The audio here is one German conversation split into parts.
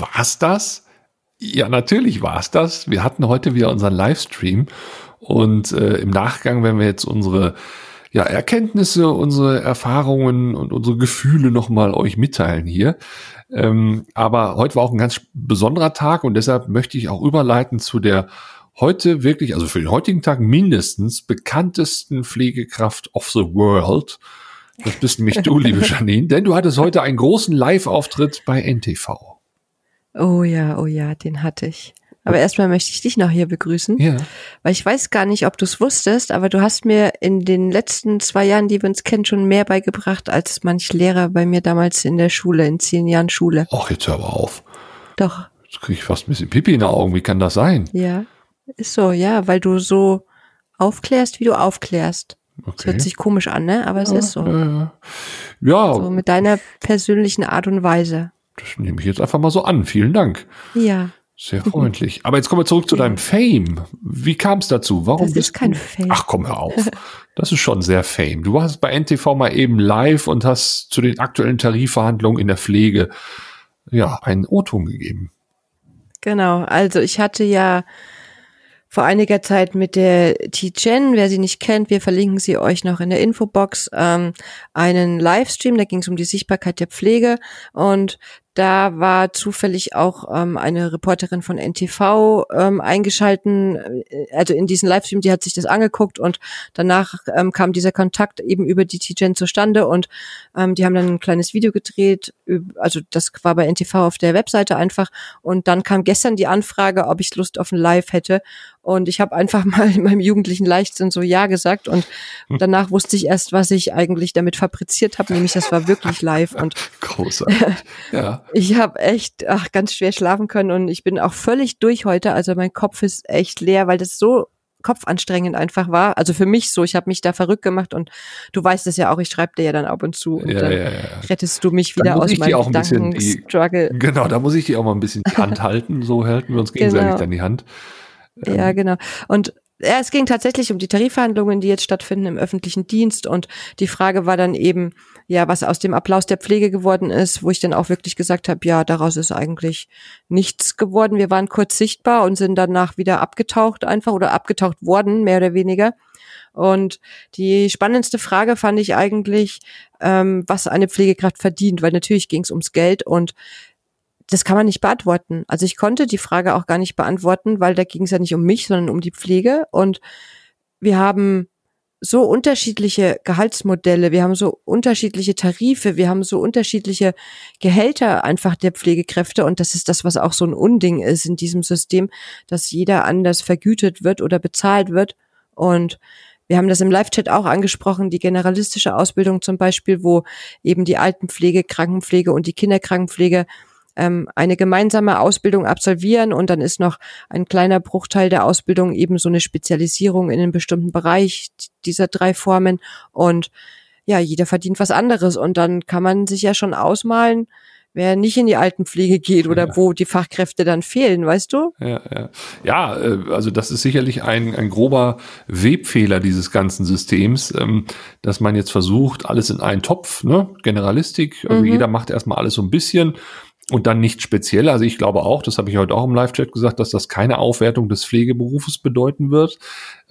war's das? Ja, natürlich war's das. Wir hatten heute wieder unseren Livestream und äh, im Nachgang, wenn wir jetzt unsere ja, Erkenntnisse, unsere Erfahrungen und unsere Gefühle nochmal euch mitteilen hier. Ähm, aber heute war auch ein ganz besonderer Tag und deshalb möchte ich auch überleiten zu der heute wirklich, also für den heutigen Tag mindestens bekanntesten Pflegekraft of the world. Das bist nämlich du, liebe Janine, denn du hattest heute einen großen Live-Auftritt bei NTV. Oh ja, oh ja, den hatte ich. Aber erstmal möchte ich dich noch hier begrüßen. Ja. Weil ich weiß gar nicht, ob du es wusstest, aber du hast mir in den letzten zwei Jahren, die wir uns kennen, schon mehr beigebracht als manch Lehrer bei mir damals in der Schule, in zehn Jahren Schule. Ach, jetzt hör aber auf. Doch. Jetzt kriege ich fast ein bisschen Pipi in den Augen. Wie kann das sein? Ja. Ist so, ja, weil du so aufklärst, wie du aufklärst. Okay. Das hört sich komisch an, ne? Aber es ja, ist so. Äh, ja. So mit deiner persönlichen Art und Weise. Das nehme ich jetzt einfach mal so an. Vielen Dank. Ja. Sehr freundlich. Aber jetzt kommen wir zurück zu deinem Fame. Wie kam es dazu? Warum das ist kein du? Fame. Ach komm, hör auf. Das ist schon sehr Fame. Du warst bei NTV mal eben live und hast zu den aktuellen Tarifverhandlungen in der Pflege ja einen O-Ton gegeben. Genau. Also ich hatte ja vor einiger Zeit mit der T-Gen, wer sie nicht kennt, wir verlinken sie euch noch in der Infobox, ähm, einen Livestream, da ging es um die Sichtbarkeit der Pflege und da war zufällig auch ähm, eine Reporterin von NTV ähm, eingeschalten, äh, also in diesen Livestream, die hat sich das angeguckt und danach ähm, kam dieser Kontakt eben über die T-Gen zustande und ähm, die haben dann ein kleines Video gedreht, also das war bei NTV auf der Webseite einfach und dann kam gestern die Anfrage, ob ich Lust auf ein Live hätte und ich habe einfach mal in meinem jugendlichen Leichtsinn so Ja gesagt und hm. danach wusste ich erst, was ich eigentlich damit fabriziert habe, nämlich das war wirklich live und großartig. Ja. Ich habe echt ach, ganz schwer schlafen können und ich bin auch völlig durch heute. Also mein Kopf ist echt leer, weil das so kopfanstrengend einfach war. Also für mich so, ich habe mich da verrückt gemacht und du weißt es ja auch, ich schreibe dir ja dann ab und zu und ja, dann ja, ja. rettest du mich wieder aus meinem Gedankenstruggle. Genau, da muss ich dir auch mal ein bisschen die Hand halten, so halten wir uns gegenseitig genau. dann die Hand. Ja, ähm, genau. Und ja, es ging tatsächlich um die Tarifverhandlungen, die jetzt stattfinden im öffentlichen Dienst. Und die Frage war dann eben, ja, was aus dem Applaus der Pflege geworden ist, wo ich dann auch wirklich gesagt habe, ja, daraus ist eigentlich nichts geworden. Wir waren kurz sichtbar und sind danach wieder abgetaucht einfach oder abgetaucht worden, mehr oder weniger. Und die spannendste Frage fand ich eigentlich, ähm, was eine Pflegekraft verdient, weil natürlich ging es ums Geld und das kann man nicht beantworten. Also ich konnte die Frage auch gar nicht beantworten, weil da ging es ja nicht um mich, sondern um die Pflege. Und wir haben so unterschiedliche Gehaltsmodelle, wir haben so unterschiedliche Tarife, wir haben so unterschiedliche Gehälter einfach der Pflegekräfte und das ist das, was auch so ein Unding ist in diesem System, dass jeder anders vergütet wird oder bezahlt wird und wir haben das im Live-Chat auch angesprochen, die generalistische Ausbildung zum Beispiel, wo eben die Altenpflege, Krankenpflege und die Kinderkrankenpflege ähm, eine gemeinsame Ausbildung absolvieren und dann ist noch ein kleiner Bruchteil der Ausbildung eben so eine Spezialisierung in einem bestimmten Bereich dieser drei Formen und ja, jeder verdient was anderes und dann kann man sich ja schon ausmalen, wer nicht in die Altenpflege geht oder ja. wo die Fachkräfte dann fehlen, weißt du? Ja, ja. ja äh, also das ist sicherlich ein, ein grober Webfehler dieses ganzen Systems, ähm, dass man jetzt versucht, alles in einen Topf, ne? Generalistik, also mhm. jeder macht erstmal alles so ein bisschen und dann nicht speziell. Also ich glaube auch, das habe ich heute auch im Live-Chat gesagt, dass das keine Aufwertung des Pflegeberufes bedeuten wird.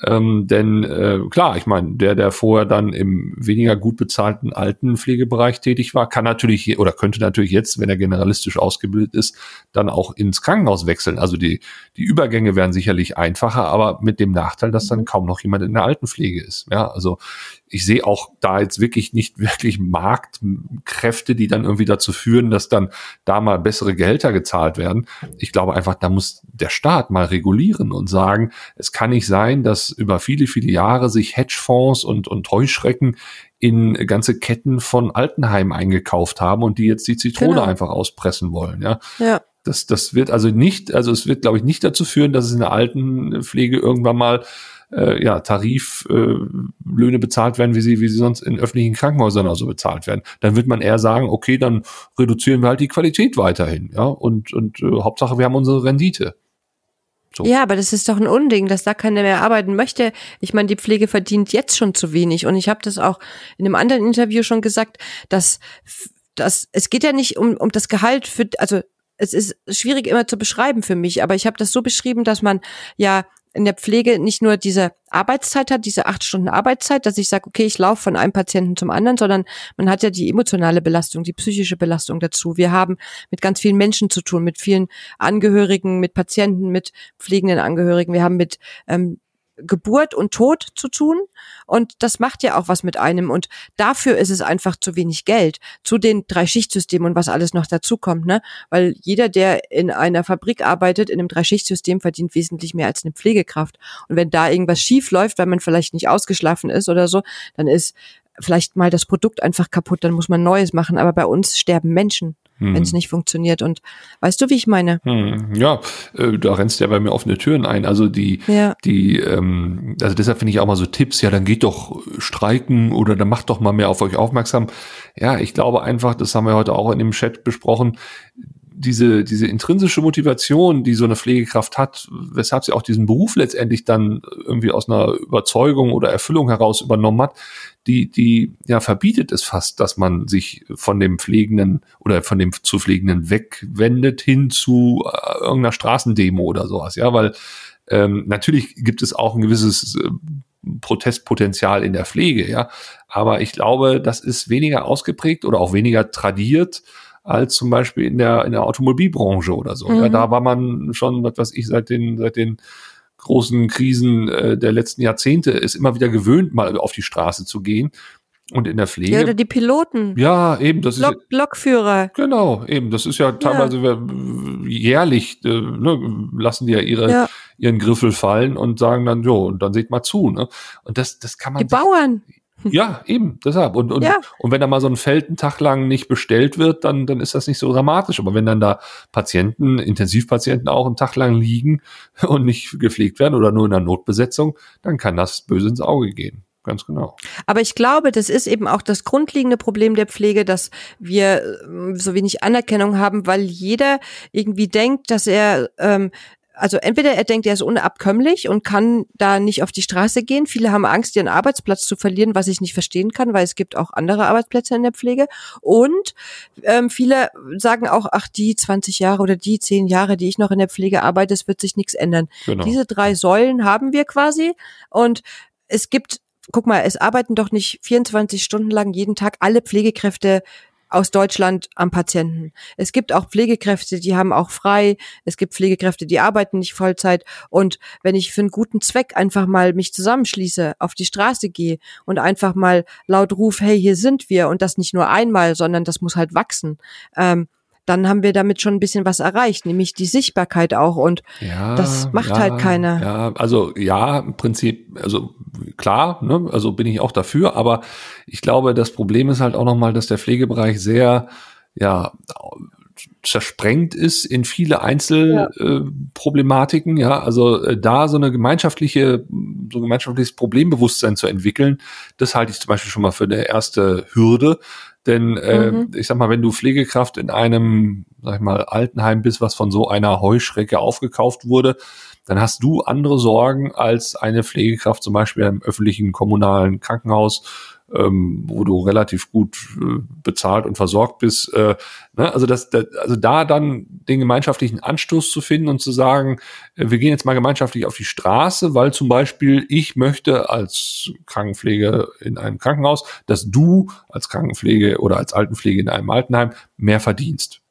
Ähm, denn äh, klar, ich meine, der, der vorher dann im weniger gut bezahlten alten Pflegebereich tätig war, kann natürlich oder könnte natürlich jetzt, wenn er generalistisch ausgebildet ist, dann auch ins Krankenhaus wechseln. Also die, die Übergänge wären sicherlich einfacher, aber mit dem Nachteil, dass dann kaum noch jemand in der Altenpflege ist. Ja, also ich sehe auch da jetzt wirklich nicht wirklich Marktkräfte, die dann irgendwie dazu führen, dass dann da mal bessere Gehälter gezahlt werden. Ich glaube einfach, da muss der Staat mal regulieren und sagen, es kann nicht sein, dass über viele, viele Jahre sich Hedgefonds und, und Heuschrecken in ganze Ketten von Altenheimen eingekauft haben und die jetzt die Zitrone genau. einfach auspressen wollen, ja. Ja. Das, das wird also nicht, also es wird, glaube ich, nicht dazu führen, dass es in der Altenpflege irgendwann mal äh, ja, Tariflöhne äh, bezahlt werden, wie sie, wie sie sonst in öffentlichen Krankenhäusern also bezahlt werden. Dann wird man eher sagen, okay, dann reduzieren wir halt die Qualität weiterhin, ja, und, und äh, Hauptsache wir haben unsere Rendite. So. Ja, aber das ist doch ein Unding, dass da keiner mehr arbeiten möchte. Ich meine, die Pflege verdient jetzt schon zu wenig. Und ich habe das auch in einem anderen Interview schon gesagt, dass, dass es geht ja nicht um, um das Gehalt für, also es ist schwierig immer zu beschreiben für mich, aber ich habe das so beschrieben, dass man ja in der Pflege nicht nur diese Arbeitszeit hat, diese acht Stunden Arbeitszeit, dass ich sage, okay, ich laufe von einem Patienten zum anderen, sondern man hat ja die emotionale Belastung, die psychische Belastung dazu. Wir haben mit ganz vielen Menschen zu tun, mit vielen Angehörigen, mit Patienten, mit pflegenden Angehörigen. Wir haben mit ähm, Geburt und Tod zu tun. Und das macht ja auch was mit einem. Und dafür ist es einfach zu wenig Geld. Zu den drei Schichtsystemen und was alles noch dazu kommt, ne? Weil jeder, der in einer Fabrik arbeitet, in einem Dreischichtsystem, verdient wesentlich mehr als eine Pflegekraft. Und wenn da irgendwas schief läuft, weil man vielleicht nicht ausgeschlafen ist oder so, dann ist vielleicht mal das Produkt einfach kaputt, dann muss man Neues machen. Aber bei uns sterben Menschen hm. wenn es nicht funktioniert. Und weißt du, wie ich meine? Hm. Ja, äh, da rennst du ja bei mir offene Türen ein. Also die, ja. die, ähm, also deshalb finde ich auch mal so Tipps, ja, dann geht doch streiken oder dann macht doch mal mehr auf euch aufmerksam. Ja, ich glaube einfach, das haben wir heute auch in dem Chat besprochen, diese, diese intrinsische Motivation, die so eine Pflegekraft hat, weshalb sie auch diesen Beruf letztendlich dann irgendwie aus einer Überzeugung oder Erfüllung heraus übernommen hat, die, die ja verbietet es fast, dass man sich von dem Pflegenden oder von dem zu Pflegenden wegwendet hin zu äh, irgendeiner Straßendemo oder sowas, ja, weil ähm, natürlich gibt es auch ein gewisses äh, Protestpotenzial in der Pflege, ja, aber ich glaube, das ist weniger ausgeprägt oder auch weniger tradiert als zum Beispiel in der, in der Automobilbranche oder so. Mhm. Ja, da war man schon, was weiß ich, seit den, seit den großen Krisen äh, der letzten Jahrzehnte ist immer wieder gewöhnt, mal auf die Straße zu gehen. Und in der Pflege. Ja, oder die Piloten. Ja, eben. Das Lok, ist, Lokführer. Genau, eben. Das ist ja teilweise ja. jährlich, äh, ne, lassen die ja ihre, ja. ihren Griffel fallen und sagen dann, jo, und dann seht mal zu. Ne? Und das, das kann man. Die sich, Bauern. Ja, eben, deshalb. Und, und, ja. und wenn da mal so ein Feld einen Tag lang nicht bestellt wird, dann, dann ist das nicht so dramatisch. Aber wenn dann da Patienten, Intensivpatienten auch einen Tag lang liegen und nicht gepflegt werden oder nur in der Notbesetzung, dann kann das böse ins Auge gehen. Ganz genau. Aber ich glaube, das ist eben auch das grundlegende Problem der Pflege, dass wir ähm, so wenig Anerkennung haben, weil jeder irgendwie denkt, dass er ähm, also entweder er denkt, er ist unabkömmlich und kann da nicht auf die Straße gehen. Viele haben Angst, ihren Arbeitsplatz zu verlieren, was ich nicht verstehen kann, weil es gibt auch andere Arbeitsplätze in der Pflege. Und ähm, viele sagen auch, ach, die 20 Jahre oder die 10 Jahre, die ich noch in der Pflege arbeite, es wird sich nichts ändern. Genau. Diese drei Säulen haben wir quasi. Und es gibt guck mal, es arbeiten doch nicht 24 Stunden lang jeden Tag alle Pflegekräfte aus Deutschland am Patienten. Es gibt auch Pflegekräfte, die haben auch frei. Es gibt Pflegekräfte, die arbeiten nicht Vollzeit. Und wenn ich für einen guten Zweck einfach mal mich zusammenschließe, auf die Straße gehe und einfach mal laut ruf, hey, hier sind wir und das nicht nur einmal, sondern das muss halt wachsen. Ähm, dann haben wir damit schon ein bisschen was erreicht, nämlich die Sichtbarkeit auch und ja, das macht ja, halt keiner. Ja, also ja, im Prinzip, also klar, ne, also bin ich auch dafür, aber ich glaube, das Problem ist halt auch nochmal, dass der Pflegebereich sehr, ja, zersprengt ist in viele Einzelproblematiken, ja. Äh, ja, also äh, da so eine gemeinschaftliche, so ein gemeinschaftliches Problembewusstsein zu entwickeln, das halte ich zum Beispiel schon mal für eine erste Hürde, denn äh, mhm. ich sag mal, wenn du Pflegekraft in einem, sag ich mal, Altenheim bist, was von so einer Heuschrecke aufgekauft wurde, dann hast du andere Sorgen als eine Pflegekraft zum Beispiel im öffentlichen kommunalen Krankenhaus ähm, wo du relativ gut äh, bezahlt und versorgt bist. Äh, ne? also, das, das, also da dann den gemeinschaftlichen Anstoß zu finden und zu sagen, äh, wir gehen jetzt mal gemeinschaftlich auf die Straße, weil zum Beispiel ich möchte als Krankenpflege in einem Krankenhaus, dass du als Krankenpflege oder als Altenpflege in einem Altenheim mehr verdienst.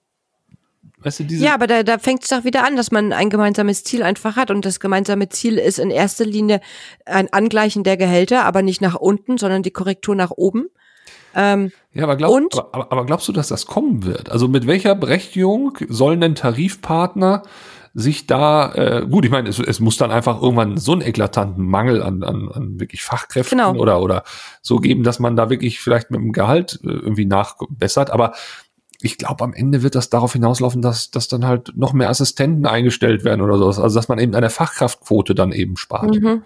Weißt du, diese ja, aber da, da fängt es doch wieder an, dass man ein gemeinsames Ziel einfach hat. Und das gemeinsame Ziel ist in erster Linie ein Angleichen der Gehälter, aber nicht nach unten, sondern die Korrektur nach oben. Ähm, ja, aber, glaub, und, aber, aber glaubst du, dass das kommen wird? Also mit welcher Berechtigung sollen denn Tarifpartner sich da, äh, gut, ich meine, es, es muss dann einfach irgendwann so einen eklatanten Mangel an, an, an wirklich Fachkräften genau. oder, oder so geben, dass man da wirklich vielleicht mit dem Gehalt äh, irgendwie nachbessert. Aber ich glaube, am Ende wird das darauf hinauslaufen, dass, dass dann halt noch mehr Assistenten eingestellt werden oder sowas. Also dass man eben eine Fachkraftquote dann eben spart. Mhm.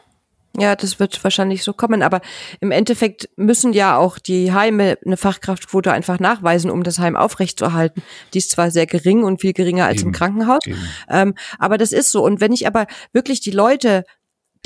Ja, das wird wahrscheinlich so kommen, aber im Endeffekt müssen ja auch die Heime eine Fachkraftquote einfach nachweisen, um das Heim aufrechtzuerhalten. Die ist zwar sehr gering und viel geringer als eben, im Krankenhaus, ähm, aber das ist so. Und wenn ich aber wirklich die Leute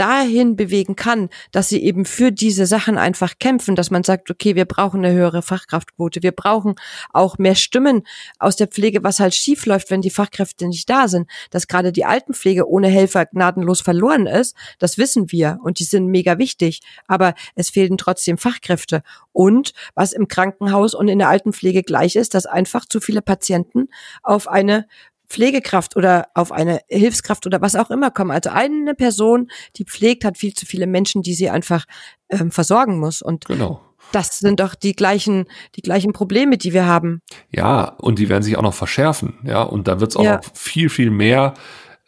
dahin bewegen kann, dass sie eben für diese Sachen einfach kämpfen, dass man sagt, okay, wir brauchen eine höhere Fachkraftquote, wir brauchen auch mehr Stimmen aus der Pflege, was halt schief läuft, wenn die Fachkräfte nicht da sind, dass gerade die Altenpflege ohne Helfer gnadenlos verloren ist, das wissen wir und die sind mega wichtig, aber es fehlen trotzdem Fachkräfte. Und was im Krankenhaus und in der Altenpflege gleich ist, dass einfach zu viele Patienten auf eine Pflegekraft oder auf eine Hilfskraft oder was auch immer kommen. Also eine Person, die pflegt, hat viel zu viele Menschen, die sie einfach ähm, versorgen muss. Und genau. das sind doch die gleichen, die gleichen Probleme, die wir haben. Ja, und die werden sich auch noch verschärfen. Ja, und da wird es auch ja. noch viel, viel mehr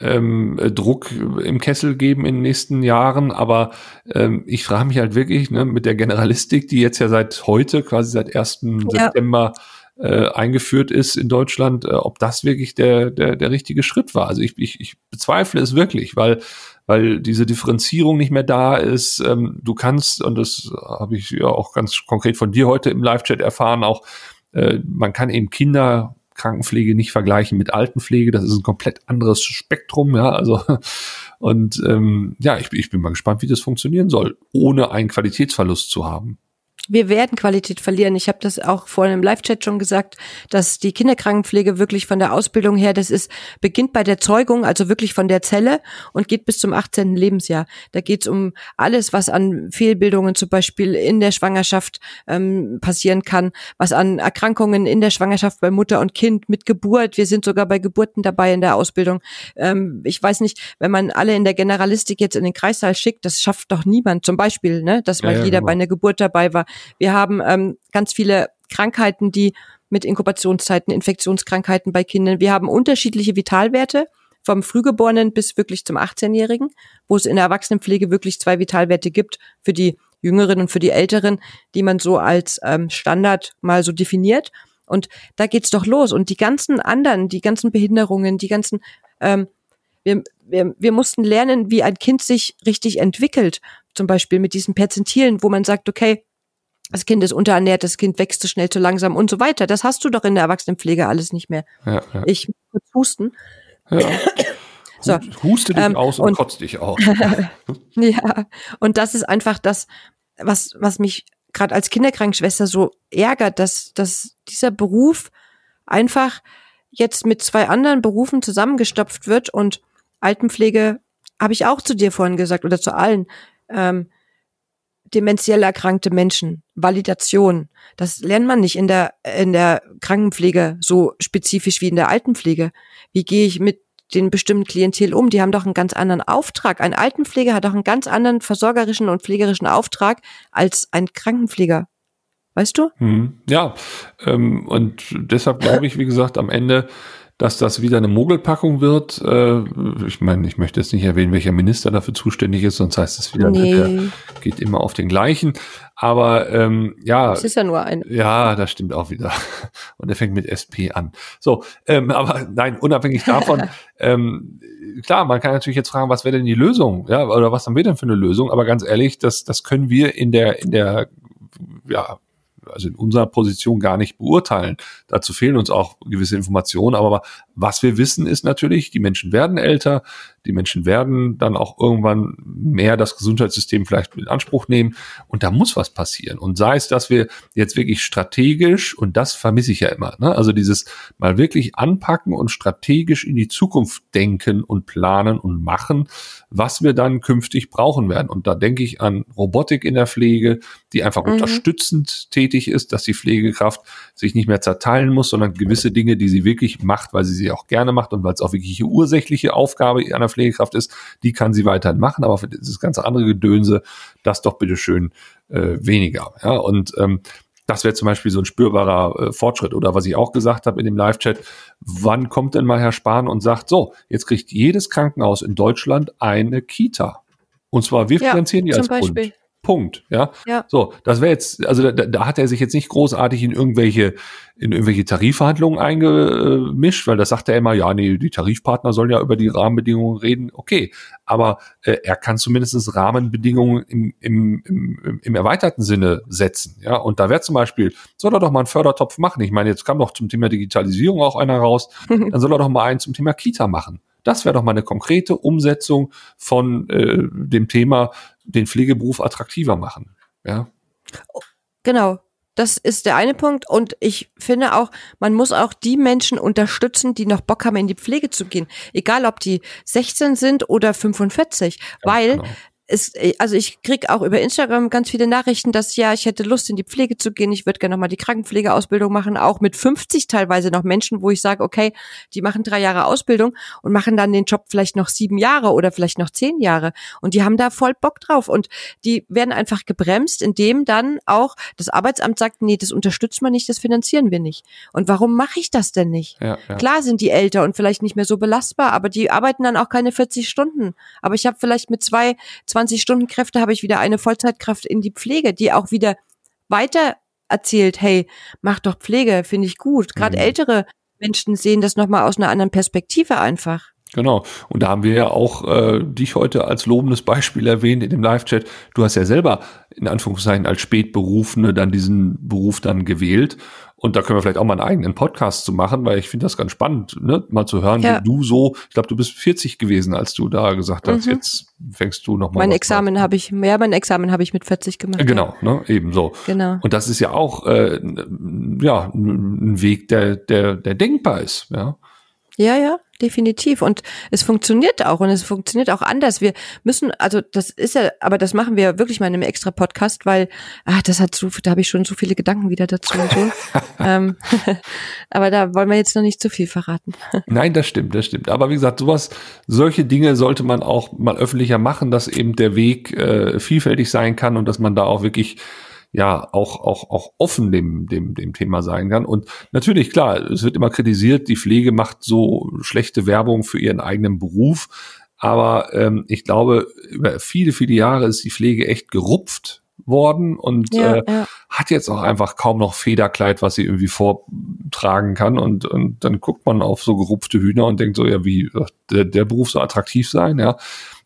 ähm, Druck im Kessel geben in den nächsten Jahren. Aber ähm, ich frage mich halt wirklich ne, mit der Generalistik, die jetzt ja seit heute, quasi seit 1. Ja. September äh, eingeführt ist in Deutschland, äh, ob das wirklich der, der, der richtige Schritt war. Also ich, ich, ich bezweifle es wirklich, weil, weil diese Differenzierung nicht mehr da ist. Ähm, du kannst, und das habe ich ja auch ganz konkret von dir heute im Live-Chat erfahren, auch äh, man kann eben Kinder Krankenpflege nicht vergleichen mit Altenpflege. Das ist ein komplett anderes Spektrum, ja. Also und ähm, ja, ich, ich bin mal gespannt, wie das funktionieren soll, ohne einen Qualitätsverlust zu haben wir werden Qualität verlieren. Ich habe das auch vorhin im Live-Chat schon gesagt, dass die Kinderkrankenpflege wirklich von der Ausbildung her, das ist, beginnt bei der Zeugung, also wirklich von der Zelle und geht bis zum 18. Lebensjahr. Da geht es um alles, was an Fehlbildungen zum Beispiel in der Schwangerschaft ähm, passieren kann, was an Erkrankungen in der Schwangerschaft bei Mutter und Kind mit Geburt. Wir sind sogar bei Geburten dabei in der Ausbildung. Ähm, ich weiß nicht, wenn man alle in der Generalistik jetzt in den Kreissaal schickt, das schafft doch niemand. Zum Beispiel, ne, dass mal ja, ja, jeder genau. bei einer Geburt dabei war. Wir haben ähm, ganz viele Krankheiten, die mit Inkubationszeiten, Infektionskrankheiten bei Kindern. Wir haben unterschiedliche Vitalwerte vom Frühgeborenen bis wirklich zum 18-Jährigen, wo es in der Erwachsenenpflege wirklich zwei Vitalwerte gibt für die Jüngeren und für die Älteren, die man so als ähm, Standard mal so definiert. Und da geht's doch los. Und die ganzen anderen, die ganzen Behinderungen, die ganzen, ähm, wir, wir, wir mussten lernen, wie ein Kind sich richtig entwickelt. Zum Beispiel mit diesen Perzentilen, wo man sagt, okay, das Kind ist unterernährt, das Kind wächst zu schnell, zu langsam und so weiter. Das hast du doch in der Erwachsenenpflege alles nicht mehr. Ja, ja. Ich muss kurz husten. Ja. So. Huste dich ähm, aus und, und kotzt dich auch. ja, und das ist einfach das, was, was mich gerade als Kinderkrankenschwester so ärgert, dass, dass dieser Beruf einfach jetzt mit zwei anderen Berufen zusammengestopft wird und Altenpflege, habe ich auch zu dir vorhin gesagt oder zu allen, ähm, dementiell erkrankte Menschen, Validation. Das lernt man nicht in der, in der Krankenpflege so spezifisch wie in der Altenpflege. Wie gehe ich mit den bestimmten Klientel um? Die haben doch einen ganz anderen Auftrag. Ein Altenpfleger hat doch einen ganz anderen versorgerischen und pflegerischen Auftrag als ein Krankenpfleger. Weißt du? Hm, ja, ähm, und deshalb glaube ich, wie gesagt, am Ende dass das wieder eine Mogelpackung wird. Äh, ich meine, ich möchte jetzt nicht erwähnen, welcher Minister dafür zuständig ist, sonst heißt es wieder, nee. der geht immer auf den gleichen. Aber ähm, ja. Es ist ja nur ein. Ja, das stimmt auch wieder. Und er fängt mit SP an. So, ähm, aber nein, unabhängig davon, ähm, klar, man kann natürlich jetzt fragen, was wäre denn die Lösung? Ja, oder was haben wir denn für eine Lösung? Aber ganz ehrlich, das, das können wir in der, in der ja, also in unserer Position gar nicht beurteilen. Dazu fehlen uns auch gewisse Informationen. Aber was wir wissen ist natürlich, die Menschen werden älter, die Menschen werden dann auch irgendwann mehr das Gesundheitssystem vielleicht in Anspruch nehmen und da muss was passieren. Und sei es, dass wir jetzt wirklich strategisch, und das vermisse ich ja immer, ne? also dieses mal wirklich anpacken und strategisch in die Zukunft denken und planen und machen, was wir dann künftig brauchen werden. Und da denke ich an Robotik in der Pflege, die einfach mhm. unterstützend tätig ist, dass die Pflegekraft sich nicht mehr zerteilen muss, sondern gewisse Dinge, die sie wirklich macht, weil sie sie auch gerne macht und weil es auch wirklich eine ursächliche Aufgabe einer Pflegekraft ist, die kann sie weiterhin machen, aber für das ganze andere Gedönse, das doch bitteschön äh, weniger. Ja, und ähm, das wäre zum Beispiel so ein spürbarer äh, Fortschritt. Oder was ich auch gesagt habe in dem Live-Chat, wann kommt denn mal Herr Spahn und sagt, so, jetzt kriegt jedes Krankenhaus in Deutschland eine Kita. Und zwar, wir finanzieren ja, die als Beispiel. Bund. Punkt. Ja. ja. So, das wäre jetzt, also da, da hat er sich jetzt nicht großartig in irgendwelche, in irgendwelche Tarifverhandlungen eingemischt, weil das sagt er immer, ja, nee, die Tarifpartner sollen ja über die Rahmenbedingungen reden. Okay. Aber äh, er kann zumindest Rahmenbedingungen im, im, im, im erweiterten Sinne setzen. Ja. Und da wäre zum Beispiel, soll er doch mal einen Fördertopf machen. Ich meine, jetzt kam doch zum Thema Digitalisierung auch einer raus, dann soll er doch mal einen zum Thema Kita machen Das wäre doch mal eine konkrete Umsetzung von äh, dem Thema, den Pflegeberuf attraktiver machen. Ja. Genau. Das ist der eine Punkt. Und ich finde auch, man muss auch die Menschen unterstützen, die noch Bock haben, in die Pflege zu gehen. Egal, ob die 16 sind oder 45. Ganz weil genau ist, äh, also ich krieg auch über Instagram ganz viele Nachrichten, dass ja, ich hätte Lust in die Pflege zu gehen, ich würde gerne nochmal die Krankenpflegeausbildung machen, auch mit 50 teilweise noch Menschen, wo ich sage, okay, die machen drei Jahre Ausbildung und machen dann den Job vielleicht noch sieben Jahre oder vielleicht noch zehn Jahre und die haben da voll Bock drauf und die werden einfach gebremst, indem dann auch das Arbeitsamt sagt, nee, das unterstützt man nicht, das finanzieren wir nicht. Und warum mache ich das denn nicht? Ja, ja. Klar sind die älter und vielleicht nicht mehr so belastbar, aber die arbeiten dann auch keine 40 Stunden. Aber ich habe vielleicht mit zwei 20 Stunden Kräfte habe ich wieder eine Vollzeitkraft in die Pflege, die auch wieder weiter erzählt, hey, mach doch Pflege, finde ich gut. Gerade mhm. ältere Menschen sehen das nochmal aus einer anderen Perspektive einfach. Genau. Und da haben wir ja auch äh, dich heute als lobendes Beispiel erwähnt in dem Live-Chat. Du hast ja selber in Anführungszeichen als Spätberufene dann diesen Beruf dann gewählt. Und da können wir vielleicht auch mal einen eigenen Podcast zu machen, weil ich finde das ganz spannend, ne? mal zu hören, ja. wie du so, ich glaube, du bist 40 gewesen, als du da gesagt hast, mhm. jetzt fängst du nochmal. Mein Examen habe ich, ja, mein Examen habe ich mit 40 gemacht. Genau, ja. ne, eben so. Genau. Und das ist ja auch, äh, ja, ein Weg, der, der, der denkbar ist, ja. Ja, ja, definitiv. Und es funktioniert auch und es funktioniert auch anders. Wir müssen, also das ist ja, aber das machen wir wirklich mal in einem extra Podcast, weil, ah, das hat so, da habe ich schon so viele Gedanken wieder dazu und so. ähm, aber da wollen wir jetzt noch nicht zu viel verraten. Nein, das stimmt, das stimmt. Aber wie gesagt, sowas, solche Dinge sollte man auch mal öffentlicher machen, dass eben der Weg äh, vielfältig sein kann und dass man da auch wirklich ja auch auch auch offen dem dem dem Thema sein kann und natürlich klar es wird immer kritisiert die Pflege macht so schlechte Werbung für ihren eigenen Beruf aber ähm, ich glaube über viele viele Jahre ist die Pflege echt gerupft worden und ja, äh, ja. hat jetzt auch einfach kaum noch Federkleid, was sie irgendwie vortragen kann. Und, und dann guckt man auf so gerupfte Hühner und denkt so, ja, wie der, der Beruf so attraktiv sein, ja.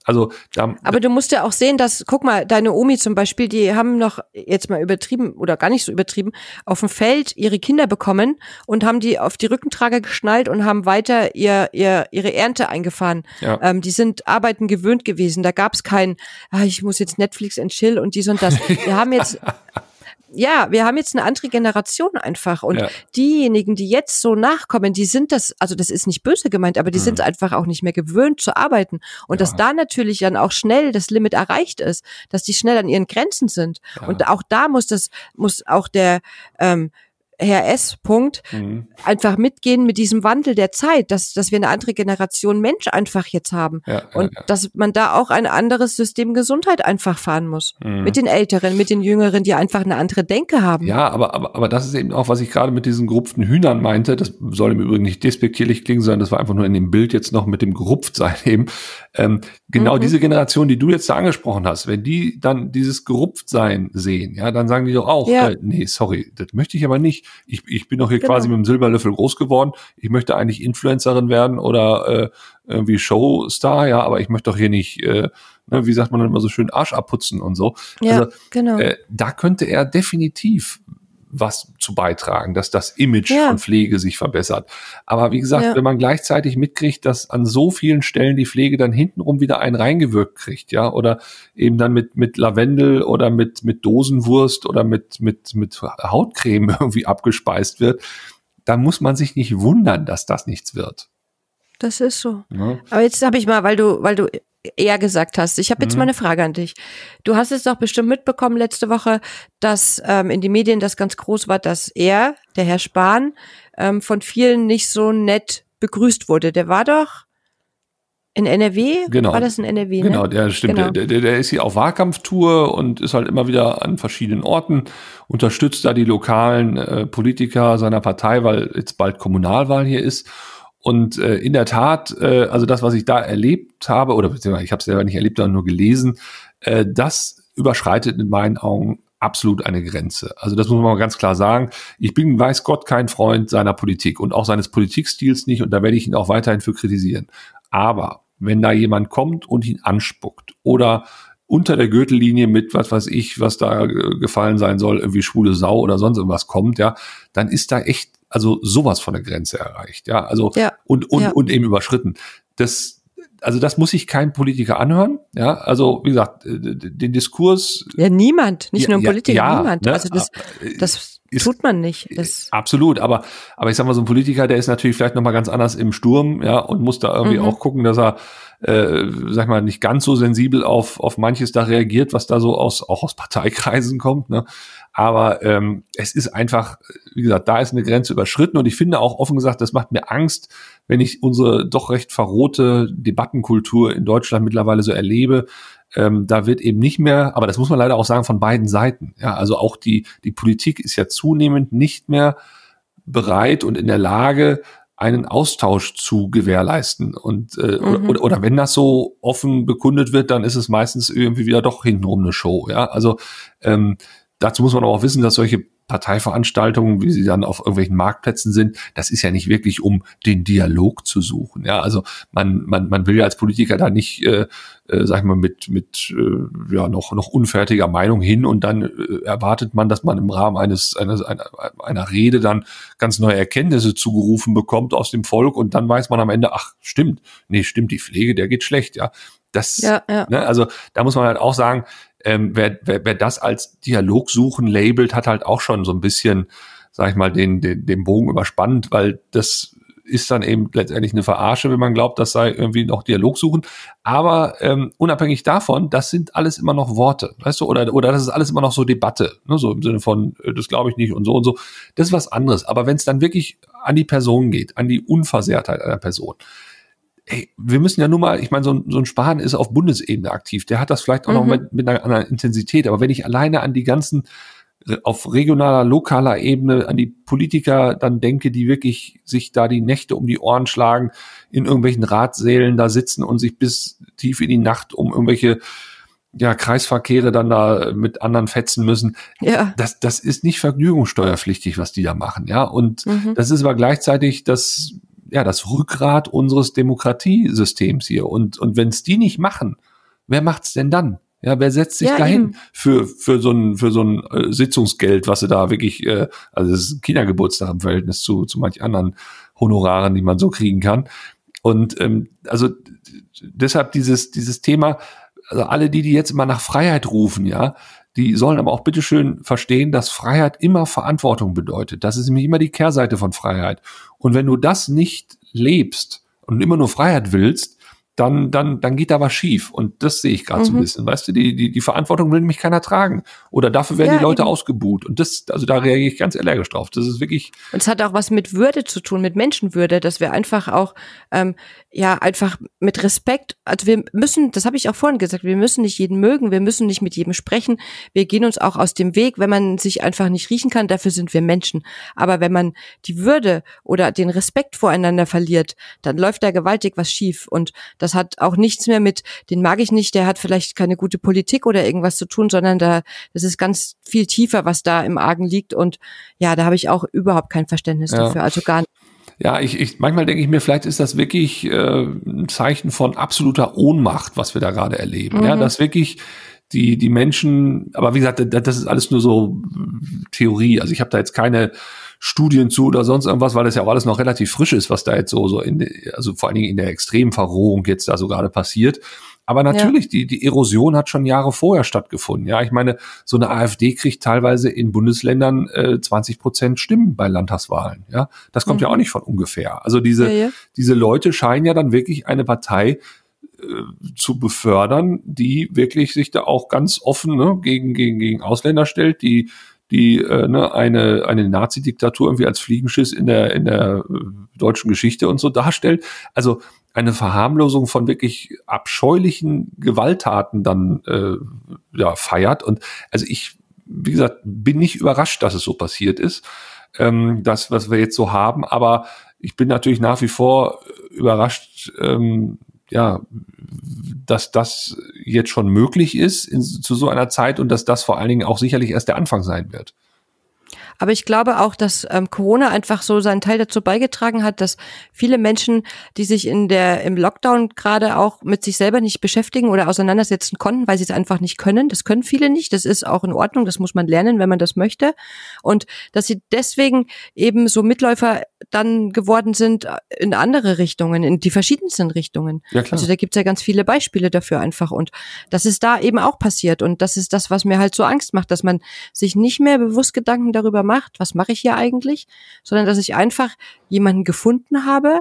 Also da, Aber du musst ja auch sehen, dass, guck mal, deine Omi zum Beispiel, die haben noch jetzt mal übertrieben oder gar nicht so übertrieben, auf dem Feld ihre Kinder bekommen und haben die auf die Rückentrager geschnallt und haben weiter ihr, ihr, ihre Ernte eingefahren. Ja. Ähm, die sind Arbeiten gewöhnt gewesen. Da gab es kein, ah, ich muss jetzt Netflix and chill und dies und das. Wir haben jetzt ja, wir haben jetzt eine andere Generation einfach. Und ja. diejenigen, die jetzt so nachkommen, die sind das, also das ist nicht böse gemeint, aber die mhm. sind einfach auch nicht mehr gewöhnt zu arbeiten. Und ja. dass da natürlich dann auch schnell das Limit erreicht ist, dass die schnell an ihren Grenzen sind. Ja. Und auch da muss das, muss auch der, ähm, Herr S. Punkt, mhm. einfach mitgehen mit diesem Wandel der Zeit, dass, dass wir eine andere Generation Mensch einfach jetzt haben. Ja, und ja, ja. dass man da auch ein anderes System Gesundheit einfach fahren muss. Mhm. Mit den Älteren, mit den Jüngeren, die einfach eine andere Denke haben. Ja, aber, aber, aber das ist eben auch, was ich gerade mit diesen gerupften Hühnern meinte. Das soll im Übrigen nicht despektierlich klingen, sondern das war einfach nur in dem Bild jetzt noch mit dem Gerupftsein eben. Ähm, genau mhm. diese Generation, die du jetzt da angesprochen hast, wenn die dann dieses Gerupftsein sehen, ja, dann sagen die doch auch, äh, nee, sorry, das möchte ich aber nicht ich, ich bin doch hier genau. quasi mit dem Silberlöffel groß geworden. Ich möchte eigentlich Influencerin werden oder äh, irgendwie Showstar, ja, aber ich möchte doch hier nicht, äh, ne, wie sagt man dann immer so schön, Arsch abputzen und so. Ja, also, genau. Äh, da könnte er definitiv was zu beitragen, dass das Image ja. von Pflege sich verbessert. Aber wie gesagt, ja. wenn man gleichzeitig mitkriegt, dass an so vielen Stellen die Pflege dann hintenrum wieder einen reingewirkt kriegt, ja, oder eben dann mit, mit Lavendel oder mit, mit Dosenwurst oder mit, mit, mit Hautcreme irgendwie abgespeist wird, dann muss man sich nicht wundern, dass das nichts wird. Das ist so. Ja. Aber jetzt habe ich mal, weil du, weil du eher gesagt hast. Ich habe jetzt mhm. mal eine Frage an dich. Du hast es doch bestimmt mitbekommen letzte Woche, dass ähm, in die Medien das ganz groß war, dass er, der Herr Spahn, ähm, von vielen nicht so nett begrüßt wurde. Der war doch in NRW? Genau. War das in NRW? Ne? Genau, der stimmt. Genau. Der, der, der ist hier auf Wahlkampftour und ist halt immer wieder an verschiedenen Orten, unterstützt da die lokalen äh, Politiker seiner Partei, weil jetzt bald Kommunalwahl hier ist und äh, in der Tat, äh, also das, was ich da erlebt habe, oder beziehungsweise ich habe es selber nicht erlebt, sondern nur gelesen, äh, das überschreitet in meinen Augen absolut eine Grenze. Also das muss man mal ganz klar sagen. Ich bin, weiß Gott, kein Freund seiner Politik und auch seines Politikstils nicht und da werde ich ihn auch weiterhin für kritisieren. Aber wenn da jemand kommt und ihn anspuckt oder unter der Gürtellinie mit was weiß ich, was da gefallen sein soll, irgendwie schwule Sau oder sonst irgendwas kommt, ja, dann ist da echt also sowas von der Grenze erreicht, ja, also ja, und und ja. und eben überschritten. das, also das muss sich kein Politiker anhören. Ja, also wie gesagt, den Diskurs. Ja, niemand, nicht ja, nur ein Politiker, ja, niemand. Ne? Also das, das ist, tut man nicht. Das absolut, aber aber ich sag mal, so ein Politiker, der ist natürlich vielleicht noch mal ganz anders im Sturm, ja, und muss da irgendwie mhm. auch gucken, dass er äh, sag mal, nicht ganz so sensibel auf, auf manches da reagiert, was da so aus, auch aus Parteikreisen kommt. Ne? Aber ähm, es ist einfach, wie gesagt, da ist eine Grenze überschritten und ich finde auch offen gesagt, das macht mir Angst, wenn ich unsere doch recht verrohte Debattenkultur in Deutschland mittlerweile so erlebe. Ähm, da wird eben nicht mehr, aber das muss man leider auch sagen, von beiden Seiten. Ja, also auch die, die Politik ist ja zunehmend nicht mehr bereit und in der Lage, einen Austausch zu gewährleisten. Und äh, mhm. oder, oder wenn das so offen bekundet wird, dann ist es meistens irgendwie wieder doch hintenrum eine Show. Ja, also ähm, dazu muss man aber auch wissen, dass solche Parteiveranstaltungen, wie sie dann auf irgendwelchen Marktplätzen sind, das ist ja nicht wirklich, um den Dialog zu suchen. Ja, also man, man, man will ja als Politiker da nicht, äh, äh, sag ich mal, mit, mit äh, ja, noch, noch unfertiger Meinung hin und dann äh, erwartet man, dass man im Rahmen eines, eines einer, einer Rede dann ganz neue Erkenntnisse zugerufen bekommt aus dem Volk und dann weiß man am Ende, ach, stimmt, nee, stimmt, die Pflege, der geht schlecht, ja. Das, ja, ja. Ne, also da muss man halt auch sagen, ähm, wer, wer, wer das als Dialog suchen labelt, hat halt auch schon so ein bisschen, sag ich mal, den, den, den Bogen überspannt, weil das ist dann eben letztendlich eine Verarsche, wenn man glaubt, das sei irgendwie noch Dialog suchen. Aber ähm, unabhängig davon, das sind alles immer noch Worte, weißt du, oder, oder das ist alles immer noch so Debatte, ne? so im Sinne von, äh, das glaube ich nicht und so und so. Das ist was anderes. Aber wenn es dann wirklich an die Person geht, an die Unversehrtheit einer Person, ey, wir müssen ja nur mal, ich meine, so, ein, so ein Spahn ist auf Bundesebene aktiv, der hat das vielleicht auch mhm. noch mit, mit einer anderen Intensität, aber wenn ich alleine an die ganzen auf regionaler, lokaler Ebene an die Politiker dann denke, die wirklich sich da die Nächte um die Ohren schlagen, in irgendwelchen Ratsälen da sitzen und sich bis tief in die Nacht um irgendwelche ja, Kreisverkehre dann da mit anderen fetzen müssen. Ja. Das, das ist nicht vergnügungssteuerpflichtig, was die da machen, ja. Und mhm. das ist aber gleichzeitig das ja, das Rückgrat unseres Demokratiesystems hier. Und, und wenn es die nicht machen, wer macht's denn dann? Ja, wer setzt sich ja, dahin für, für so ein, für so ein äh, Sitzungsgeld, was sie da wirklich, äh, also das ist ein Kindergeburtstag im Verhältnis zu, zu manch anderen Honoraren, die man so kriegen kann. Und ähm, also deshalb dieses, dieses Thema, also alle die, die jetzt immer nach Freiheit rufen, ja, die sollen aber auch bitteschön verstehen, dass Freiheit immer Verantwortung bedeutet. Das ist nämlich immer die Kehrseite von Freiheit. Und wenn du das nicht lebst und immer nur Freiheit willst, dann, dann, dann geht da was schief. Und das sehe ich gerade mhm. so ein mhm. bisschen. Weißt du, die, die, die Verantwortung will nämlich keiner tragen. Oder dafür werden ja, die Leute eben. ausgebuht. Und das, also da reagiere ich ganz allergisch drauf. Das ist wirklich. Und es hat auch was mit Würde zu tun, mit Menschenwürde, dass wir einfach auch, ähm, ja, einfach mit Respekt, also wir müssen, das habe ich auch vorhin gesagt, wir müssen nicht jeden mögen, wir müssen nicht mit jedem sprechen. Wir gehen uns auch aus dem Weg, wenn man sich einfach nicht riechen kann, dafür sind wir Menschen. Aber wenn man die Würde oder den Respekt voreinander verliert, dann läuft da gewaltig was schief. Und das das hat auch nichts mehr mit, den mag ich nicht, der hat vielleicht keine gute Politik oder irgendwas zu tun, sondern da, das ist ganz viel tiefer, was da im Argen liegt. Und ja, da habe ich auch überhaupt kein Verständnis ja. dafür. Also gar nicht. Ja, ich, ich manchmal denke ich mir, vielleicht ist das wirklich äh, ein Zeichen von absoluter Ohnmacht, was wir da gerade erleben. Mhm. Ja, dass wirklich die die Menschen, aber wie gesagt, das ist alles nur so Theorie. Also ich habe da jetzt keine Studien zu oder sonst irgendwas, weil das ja auch alles noch relativ frisch ist, was da jetzt so, so in, also vor allen Dingen in der extremen Verrohung jetzt da so gerade passiert. Aber natürlich, ja. die, die Erosion hat schon Jahre vorher stattgefunden. Ja, ich meine, so eine AfD kriegt teilweise in Bundesländern äh, 20 Prozent Stimmen bei Landtagswahlen. Ja, das kommt mhm. ja auch nicht von ungefähr. Also diese, ja, ja. diese Leute scheinen ja dann wirklich eine Partei äh, zu befördern, die wirklich sich da auch ganz offen ne, gegen, gegen, gegen Ausländer stellt, die die äh, ne, eine, eine Nazi-Diktatur irgendwie als Fliegenschiss in der, in der äh, deutschen Geschichte und so darstellt. Also eine Verharmlosung von wirklich abscheulichen Gewalttaten dann äh, ja, feiert. Und also ich, wie gesagt, bin nicht überrascht, dass es so passiert ist, ähm, das, was wir jetzt so haben. Aber ich bin natürlich nach wie vor überrascht, ähm, ja, dass das jetzt schon möglich ist in, zu so einer Zeit und dass das vor allen Dingen auch sicherlich erst der Anfang sein wird. Aber ich glaube auch, dass ähm, Corona einfach so seinen Teil dazu beigetragen hat, dass viele Menschen, die sich in der im Lockdown gerade auch mit sich selber nicht beschäftigen oder auseinandersetzen konnten, weil sie es einfach nicht können. Das können viele nicht. Das ist auch in Ordnung. Das muss man lernen, wenn man das möchte. Und dass sie deswegen eben so Mitläufer dann geworden sind in andere Richtungen, in die verschiedensten Richtungen. Ja, klar. Also da gibt's ja ganz viele Beispiele dafür einfach. Und das ist da eben auch passiert. Und das ist das, was mir halt so Angst macht, dass man sich nicht mehr bewusst Gedanken darüber macht, was mache ich hier eigentlich, sondern dass ich einfach jemanden gefunden habe,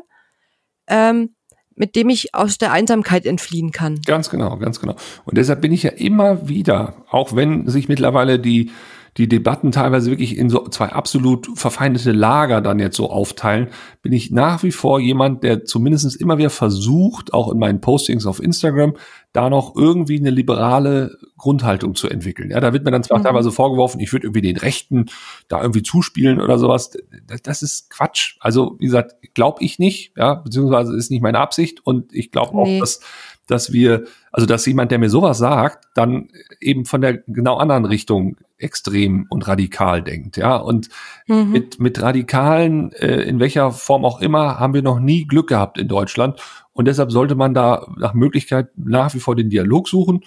ähm, mit dem ich aus der Einsamkeit entfliehen kann. Ganz genau, ganz genau. Und deshalb bin ich ja immer wieder, auch wenn sich mittlerweile die die Debatten teilweise wirklich in so zwei absolut verfeindete Lager dann jetzt so aufteilen, bin ich nach wie vor jemand, der zumindest immer wieder versucht, auch in meinen Postings auf Instagram, da noch irgendwie eine liberale Grundhaltung zu entwickeln. Ja, da wird mir dann zwar mhm. teilweise vorgeworfen, ich würde irgendwie den Rechten da irgendwie zuspielen oder sowas. Das, das ist Quatsch. Also, wie gesagt, glaube ich nicht, ja, beziehungsweise ist nicht meine Absicht und ich glaube nee. auch, dass dass wir, also dass jemand, der mir sowas sagt, dann eben von der genau anderen Richtung extrem und radikal denkt, ja. Und mhm. mit, mit Radikalen, äh, in welcher Form auch immer, haben wir noch nie Glück gehabt in Deutschland. Und deshalb sollte man da nach Möglichkeit nach wie vor den Dialog suchen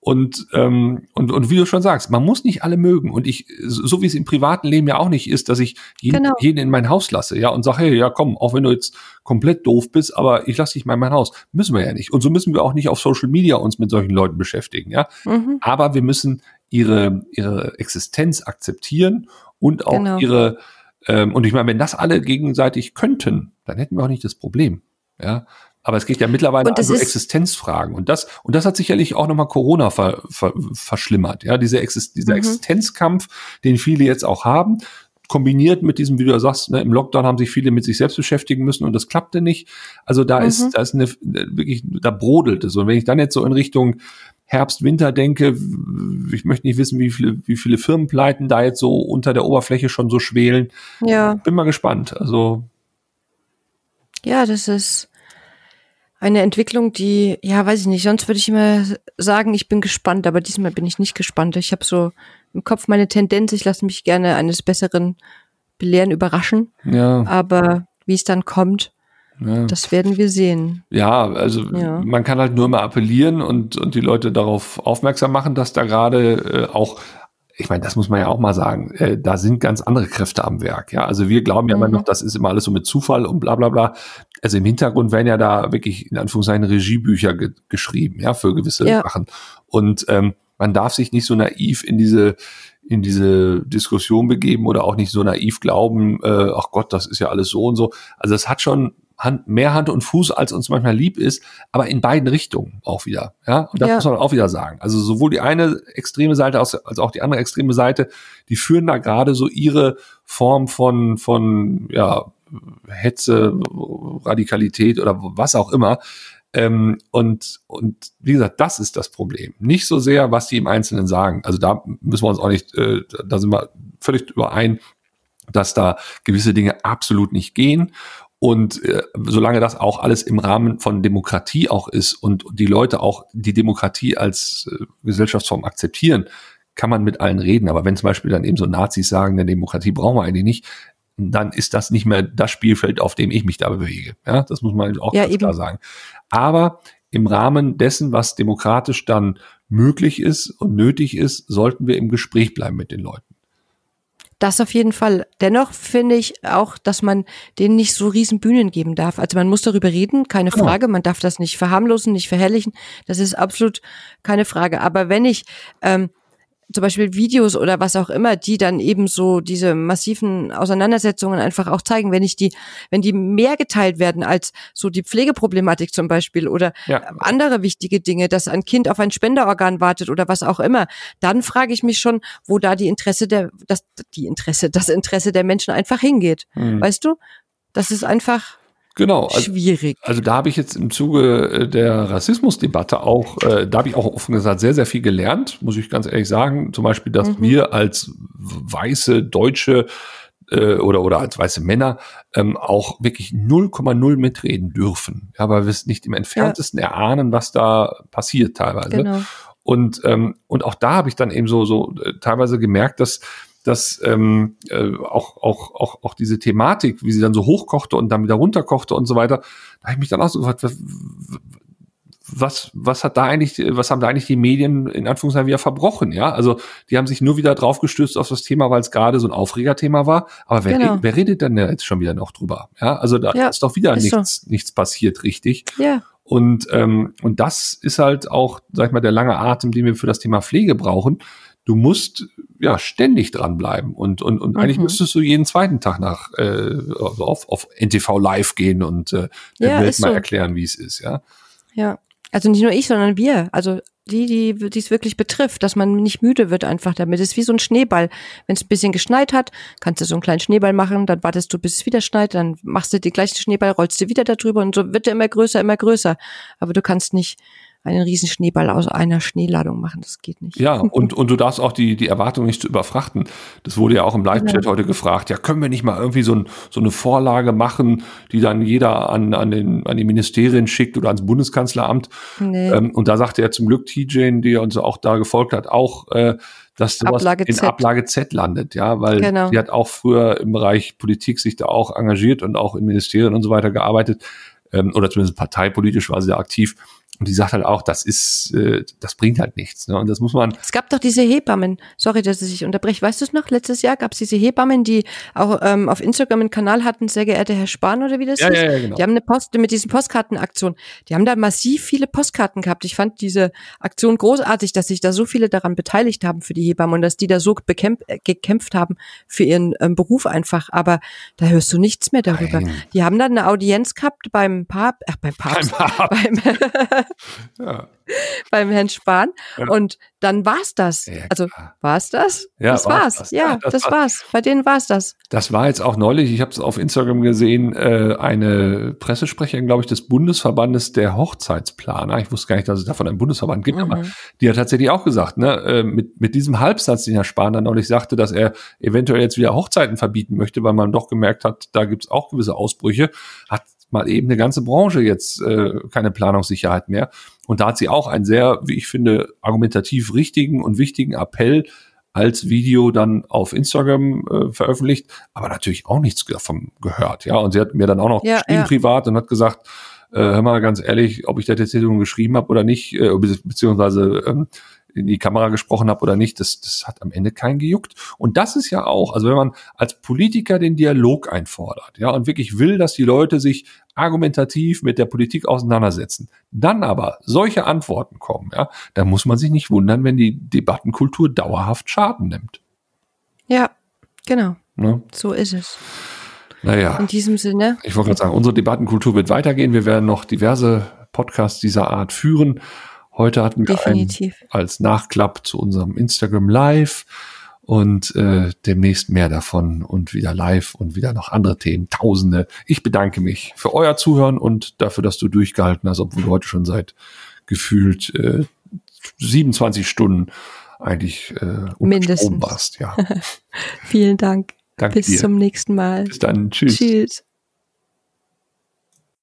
und, ähm, und, und wie du schon sagst, man muss nicht alle mögen. Und ich, so wie es im privaten Leben ja auch nicht ist, dass ich jeden, genau. jeden in mein Haus lasse, ja, und sage, hey, ja, komm, auch wenn du jetzt komplett doof bist, aber ich lasse dich mal in mein Haus. Müssen wir ja nicht. Und so müssen wir auch nicht auf Social Media uns mit solchen Leuten beschäftigen, ja. Mhm. Aber wir müssen ihre, ihre Existenz akzeptieren und auch genau. ihre, ähm, und ich meine, wenn das alle gegenseitig könnten, dann hätten wir auch nicht das Problem. Ja, aber es geht ja mittlerweile um so Existenzfragen. Und das, und das hat sicherlich auch nochmal Corona ver, ver, verschlimmert. Ja, diese Exist dieser mhm. Existenzkampf, den viele jetzt auch haben, kombiniert mit diesem, wie du sagst, ne, im Lockdown haben sich viele mit sich selbst beschäftigen müssen und das klappte nicht. Also da mhm. ist, da ist eine, wirklich, da brodelt es. Und wenn ich dann jetzt so in Richtung Herbst, Winter denke, ich möchte nicht wissen, wie viele, wie viele Firmenpleiten da jetzt so unter der Oberfläche schon so schwelen. Ja. Bin mal gespannt. Also. Ja, das ist, eine Entwicklung, die, ja, weiß ich nicht, sonst würde ich immer sagen, ich bin gespannt, aber diesmal bin ich nicht gespannt. Ich habe so im Kopf meine Tendenz, ich lasse mich gerne eines Besseren belehren, überraschen. Ja. Aber wie es dann kommt, ja. das werden wir sehen. Ja, also ja. man kann halt nur immer appellieren und, und die Leute darauf aufmerksam machen, dass da gerade äh, auch ich meine, das muss man ja auch mal sagen, äh, da sind ganz andere Kräfte am Werk. Ja, also wir glauben ja mhm. immer noch, das ist immer alles so mit Zufall und bla bla bla. Also im Hintergrund werden ja da wirklich in Anführungszeichen Regiebücher ge geschrieben, ja, für gewisse ja. Sachen. Und ähm, man darf sich nicht so naiv in diese in diese Diskussion begeben oder auch nicht so naiv glauben, äh, ach Gott, das ist ja alles so und so. Also es hat schon Hand, mehr Hand und Fuß, als uns manchmal lieb ist, aber in beiden Richtungen auch wieder. Ja, und das ja. muss man auch wieder sagen. Also sowohl die eine extreme Seite als, auch die andere extreme Seite, die führen da gerade so ihre Form von, von, ja, Hetze, Radikalität oder was auch immer. Ähm, und, und wie gesagt, das ist das Problem. Nicht so sehr, was die im Einzelnen sagen. Also da müssen wir uns auch nicht, äh, da sind wir völlig überein, dass da gewisse Dinge absolut nicht gehen und äh, solange das auch alles im Rahmen von Demokratie auch ist und die Leute auch die Demokratie als äh, Gesellschaftsform akzeptieren, kann man mit allen reden. Aber wenn zum Beispiel dann eben so Nazis sagen, der Demokratie brauchen wir eigentlich nicht, dann ist das nicht mehr das Spielfeld, auf dem ich mich da bewege. Ja, das muss man auch ja, ganz klar sagen. Aber im Rahmen dessen, was demokratisch dann möglich ist und nötig ist, sollten wir im Gespräch bleiben mit den Leuten. Das auf jeden Fall. Dennoch finde ich auch, dass man denen nicht so riesen Bühnen geben darf. Also man muss darüber reden, keine genau. Frage. Man darf das nicht verharmlosen, nicht verherrlichen. Das ist absolut keine Frage. Aber wenn ich ähm, zum Beispiel Videos oder was auch immer, die dann eben so diese massiven Auseinandersetzungen einfach auch zeigen, wenn ich die, wenn die mehr geteilt werden als so die Pflegeproblematik zum Beispiel oder ja. andere wichtige Dinge, dass ein Kind auf ein Spenderorgan wartet oder was auch immer, dann frage ich mich schon, wo da die Interesse der, das, die Interesse, das Interesse der Menschen einfach hingeht. Mhm. Weißt du? Das ist einfach, Genau. Also, Schwierig. Also da habe ich jetzt im Zuge äh, der Rassismusdebatte auch, äh, da habe ich auch offen gesagt sehr, sehr viel gelernt, muss ich ganz ehrlich sagen. Zum Beispiel, dass mhm. wir als weiße Deutsche äh, oder, oder als weiße Männer ähm, auch wirklich 0,0 mitreden dürfen. Ja, weil wir es nicht im entferntesten ja. erahnen, was da passiert teilweise. Genau. Und, ähm, und auch da habe ich dann eben so, so äh, teilweise gemerkt, dass dass ähm, äh, auch, auch, auch, auch diese Thematik, wie sie dann so hochkochte und dann wieder runterkochte und so weiter, da habe ich mich dann auch so gefragt, was, was hat da eigentlich, was haben da eigentlich die Medien in Anführungszeichen wieder verbrochen, ja? Also die haben sich nur wieder draufgestürzt auf das Thema, weil es gerade so ein Aufregerthema war. Aber wer, genau. wer redet denn jetzt schon wieder noch drüber? Ja, also da ja, ist doch wieder ist nichts, so. nichts passiert, richtig. Ja. Und, ähm, und das ist halt auch, sag ich mal, der lange Atem, den wir für das Thema Pflege brauchen. Du musst ja ständig dranbleiben und, und, und mhm. eigentlich müsstest du jeden zweiten Tag nach äh, also auf, auf NTV Live gehen und äh, der ja, Welt mal so. erklären, wie es ist, ja. Ja, also nicht nur ich, sondern wir. Also die, die die es wirklich betrifft, dass man nicht müde wird einfach damit. Es ist wie so ein Schneeball. Wenn es ein bisschen geschneit hat, kannst du so einen kleinen Schneeball machen, dann wartest du, bis es wieder schneit, dann machst du den gleichen Schneeball, rollst du wieder darüber und so wird der immer größer, immer größer. Aber du kannst nicht einen riesen Schneeball aus einer Schneeladung machen. Das geht nicht. Ja, und, und du darfst auch die, die Erwartung nicht zu überfrachten. Das wurde ja auch im Live-Chat ja. heute gefragt. Ja, können wir nicht mal irgendwie so, ein, so eine Vorlage machen, die dann jeder an, an, den, an die Ministerien schickt oder ans Bundeskanzleramt? Nee. Ähm, und da sagte er zum Glück TJ, die uns auch da gefolgt hat, auch, äh, dass sowas Ablage in Z. Ablage Z landet, ja, weil genau. die hat auch früher im Bereich Politik sich da auch engagiert und auch in Ministerien und so weiter gearbeitet, ähm, oder zumindest parteipolitisch war sie da aktiv. Und die sagt halt auch, das ist, äh, das bringt halt nichts. Ne? Und das muss man. Es gab doch diese Hebammen, sorry, dass ich unterbreche. Weißt du es noch? Letztes Jahr gab es diese Hebammen, die auch ähm, auf Instagram einen Kanal hatten, sehr geehrter Herr Spahn oder wie das ja, ist. Ja, ja, genau. Die haben eine Post mit diesen Postkartenaktion. Die haben da massiv viele Postkarten gehabt. Ich fand diese Aktion großartig, dass sich da so viele daran beteiligt haben für die Hebammen und dass die da so bekämpf, äh, gekämpft haben für ihren ähm, Beruf einfach. Aber da hörst du nichts mehr darüber. Nein. Die haben dann eine Audienz gehabt beim Papst, ach beim Papst, beim, Papst. beim ja. beim Herrn Spahn. Ja. Und dann war's das. Ja, also war's das? Ja, das war's. Das. Ja, das, das war's. war's. Bei denen war's das. Das war jetzt auch neulich, ich habe es auf Instagram gesehen, äh, eine Pressesprecherin, glaube ich, des Bundesverbandes der Hochzeitsplaner. Ich wusste gar nicht, dass es davon einen Bundesverband gibt, mhm. aber die hat tatsächlich auch gesagt, ne, äh, mit, mit diesem Halbsatz, den Herr Spahn dann neulich sagte, dass er eventuell jetzt wieder Hochzeiten verbieten möchte, weil man doch gemerkt hat, da gibt's auch gewisse Ausbrüche, hat mal eben eine ganze Branche jetzt äh, keine Planungssicherheit mehr. Und da hat sie auch einen sehr, wie ich finde, argumentativ richtigen und wichtigen Appell als Video dann auf Instagram äh, veröffentlicht, aber natürlich auch nichts davon gehört. Ja, und sie hat mir dann auch noch ja, geschrieben ja. privat und hat gesagt, äh, hör mal ganz ehrlich, ob ich das jetzt geschrieben habe oder nicht, äh, beziehungsweise ähm, in die Kamera gesprochen habe oder nicht, das, das hat am Ende keinen gejuckt. Und das ist ja auch, also wenn man als Politiker den Dialog einfordert, ja, und wirklich will, dass die Leute sich argumentativ mit der Politik auseinandersetzen, dann aber solche Antworten kommen, ja, dann muss man sich nicht wundern, wenn die Debattenkultur dauerhaft Schaden nimmt. Ja, genau. Ne? So ist es. Naja. In diesem Sinne. Ich wollte gerade sagen, unsere Debattenkultur wird weitergehen. Wir werden noch diverse Podcasts dieser Art führen. Heute hatten wir Definitiv. einen als Nachklapp zu unserem Instagram Live und äh, demnächst mehr davon und wieder live und wieder noch andere Themen, Tausende. Ich bedanke mich für euer Zuhören und dafür, dass du durchgehalten hast, obwohl du heute schon seit gefühlt äh, 27 Stunden eigentlich äh, Mindestens. warst. Ja. Vielen Dank. Danke Bis dir. zum nächsten Mal. Bis dann. Tschüss. Tschüss.